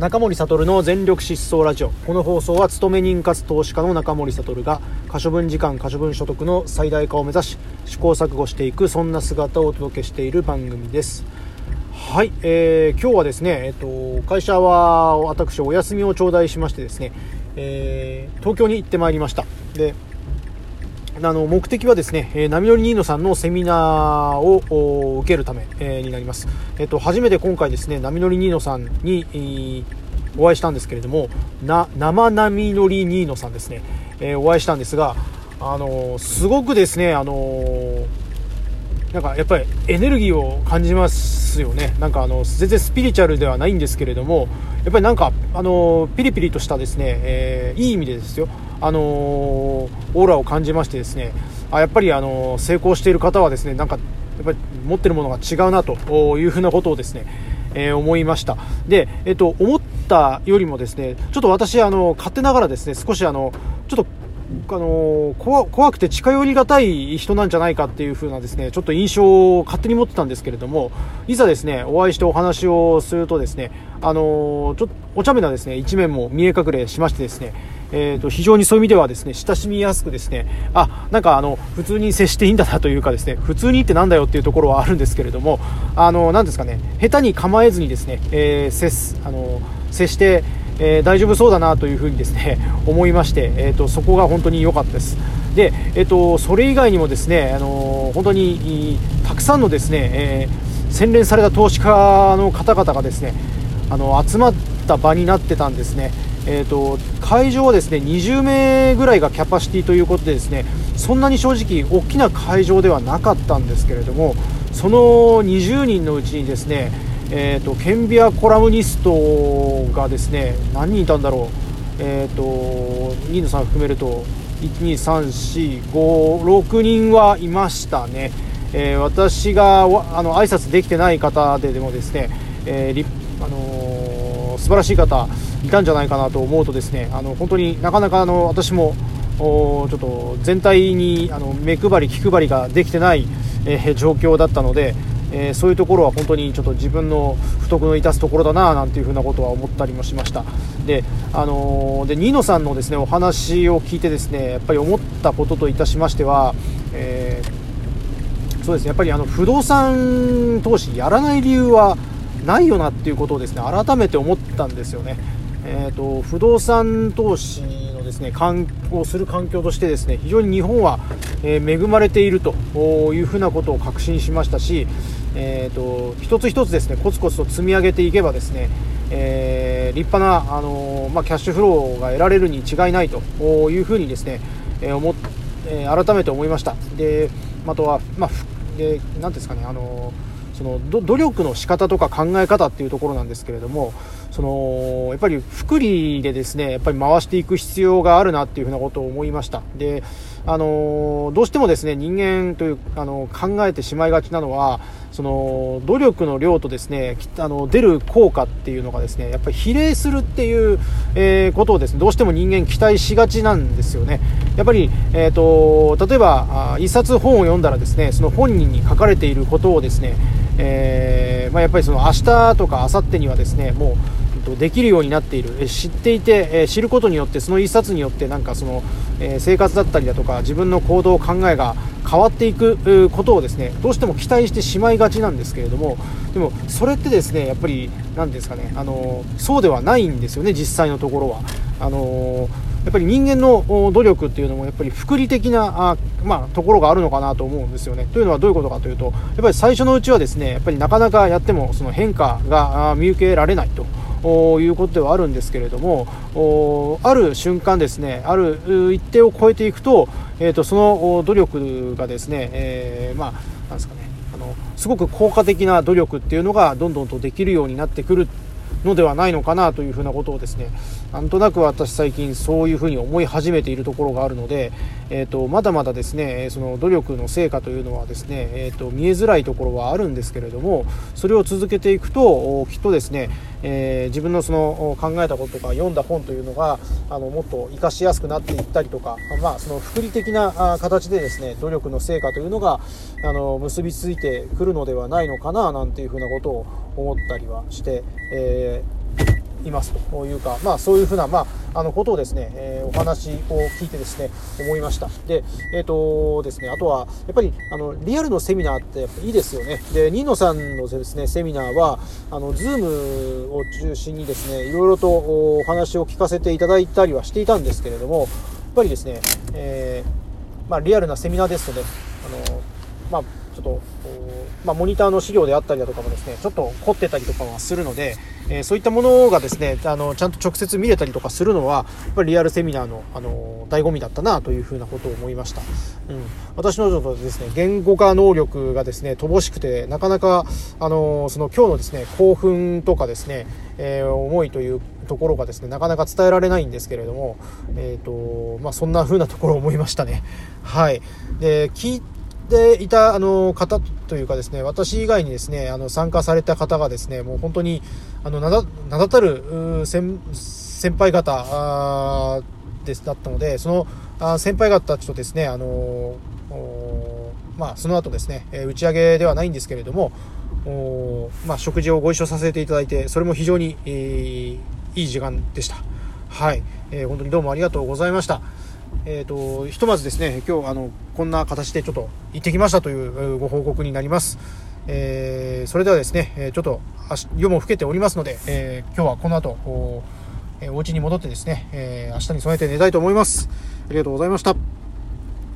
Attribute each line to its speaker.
Speaker 1: 中森悟の全力疾走ラジオ。この放送は勤め人かつ投資家の中森悟が可処分時間可処分所得の最大化を目指し試行錯誤していくそんな姿をお届けしている番組です。はい、えー、今日はですね、えっと、会社は私お休みを頂戴しましてですね、えー、東京に行ってまいりました。であの目的はですね、えー、波乗りニーノさんのセミナーを受けるため、えー、になります。えっ、と、初めて今回ですね、波乗りニーノさんに、えー、お会いしたんですけれども、な、生波乗りニーノさんですね、えー、お会いしたんですが、あのすごくですね、あのなんかやっぱりエネルギーを感じますよね。なんかあの、全然スピリチュアルではないんですけれども、やっぱりなんか、あのピリピリとしたですね、えいい意味でですよ、あのー、オーラを感じましてですねあやっぱり、あの成功している方はですねなんかやっぱり持ってるものが違うなというふうなことをですね、えー、思いましたで、えっと、思ったよりもですねちょっと私あの勝手ながらですね少しあのちょっとあの怖怖くて近寄りがたい人なんじゃないかっていう風なですねちょっと印象を勝手に持ってたんですけれどもいざですねお会いしてお話をするとですねあのちょっとお茶目なですね一面も見え隠れしましてですねえーと、非常にそういう意味ではですね親しみやすくですねあなんかあの普通に接していいんだなというかですね普通にってなんだよっていうところはあるんですけれどもあのなんですかね下手に構えずにですね、えー、接あの接してえー、大丈夫そうだなというふうにですね 思いまして、えーと、そこが本当に良かったです。で、えーと、それ以外にもですね、あのー、本当にたくさんのですね、えー、洗練された投資家の方々がですねあの集まった場になってたんですね。えーと、会場はですね20名ぐらいがキャパシティということでですねそんなに正直大きな会場ではなかったんですけれどもその20人のうちにですねえーと、ケンビアコラムニストがですね何人いたんだろう、えーと、ニーノさん含めると12345人はいましたね、えー、私があの挨拶できてない方ででもですね、えーあのー、素晴らしい方いたんじゃないかなと思うとですねあの本当になかなかあの私もちょっと全体にあの目配り気配りができてない、えー、状況だったので、えー、そういうところは本当にちょっと自分の不徳の致すところだななんていうふうなことは思ったりもしましたで,、あのー、でニーノさんのですねお話を聞いてですねやっぱり思ったことといたしましては、えー、そうですねやっぱりあの不動産投資やらない理由はないよなっていうことをですね改めて思ったんですよね。えーと、不動産投資のですねをする環境としてですね非常に日本は、え、恵まれているというふうなことを確信しましたし、えーと、一つ一つですねコツコツと積み上げていけばですね、えー、立派な、あのー、まあ、キャッシュフローが得られるに違いないというふうにですね、えー思えー、改めて思いました。であとは、まあ、で何ですかね、あのその努力の仕方とか考え方っていうところなんですけれどもそのやっぱり福利でですねやっぱり回していく必要があるなっていうふうなことを思いました。であのどうしてもですね人間というあの考えてしまいがちなのはその努力の量とですねあの出る効果っていうのがですねやっぱり比例するっていう、えー、ことをですねどうしても人間期待しがちなんですよね。やっぱり、えーと、例えば一冊本を読んだらですねその本人に書かれていることをですね、えー、まあ、やっぱりその明日とか明後日にはですねもうできるようになっている知っていて知ることによってその一冊によってなんかその生活だったりだとか自分の行動考えが変わっていくことをですねどうしても期待してしまいがちなんですけれどもでもそれってですねやっぱり何ですかねあのそうではないんですよね実際のところは。あのやっぱり人間の努力っていうのもやっぱり福利的なあ、まあ、ところがあるのかなと思うんですよね。というのはどういうことかというとやっぱり最初のうちはですねやっぱりなかなかやってもその変化が見受けられないと。いうことではあるんですけれどもある瞬間ですねある一定を超えていくと,、えーと、その努力がですね、えー、まあなんですかねあのすごく効果的な努力っていうのがどんどんとできるようになってくるのではないのかなというふうなことをですねなんとなく私最近そういうふうに思い始めているところがあるので、えーと、まだまだですねその努力の成果というのはですね、えーと、見えづらいところはあるんですけれどもそれを続けていくときっとですね、えー、自分のその考えたこととか読んだ本というのがあのもっと活かしやすくなっていったりとか、まあ、その福利的な形でですね努力の成果というのがあの結びついてくるのではないのかななんていうふうなことを思ったりはして、えーいますというか、まあ、そういうふうな、まあ、あのことをですね、えー、お話を聞いてですね思いました。で,、えーとですね、あとはやっぱりあのリアルのセミナーってやっぱいいですよね。でニーノさんのですねセミナーはあの Zoom を中心にですねいろいろとお話を聞かせていただいたりはしていたんですけれどもやっぱりですね、えーまあ、リアルなセミナーですとね。あの、まあ、ちょっとまあ、モニターの資料であったりだとかもですね、ちょっと凝ってたりとかはするので、えー、そういったものがですね、あの、ちゃんと直接見れたりとかするのは、やっぱりリアルセミナーの、あの、醍醐味だったなというふうなことを思いました。うん。私のちょっとですね、言語化能力がですね、乏しくて、なかなか、あの、その今日のですね、興奮とかですね、えー、思いというところがですね、なかなか伝えられないんですけれども、えっ、ー、と、まあ、そんな風なところを思いましたね。はい。で、聞ていた、あの、方というかですね、私以外にですね、あの、参加された方がですね、もう本当に、あの、名だ名だたる先先輩方です、だったので、そのあ先輩方たちとですね、あの、まあ、その後ですね、打ち上げではないんですけれども、まあ、食事をご一緒させていただいて、それも非常に、えー、いい時間でした。はい、えー、本当にどうもありがとうございました。えーと、ひとまずですね今日あのこんな形でちょっと行ってきましたというご報告になります、えー、それではですねちょっと夜も更けておりますので、えー、今日はこの後おお家に戻ってですね、えー、明日に備えて寝たいと思います。ありがとうございました。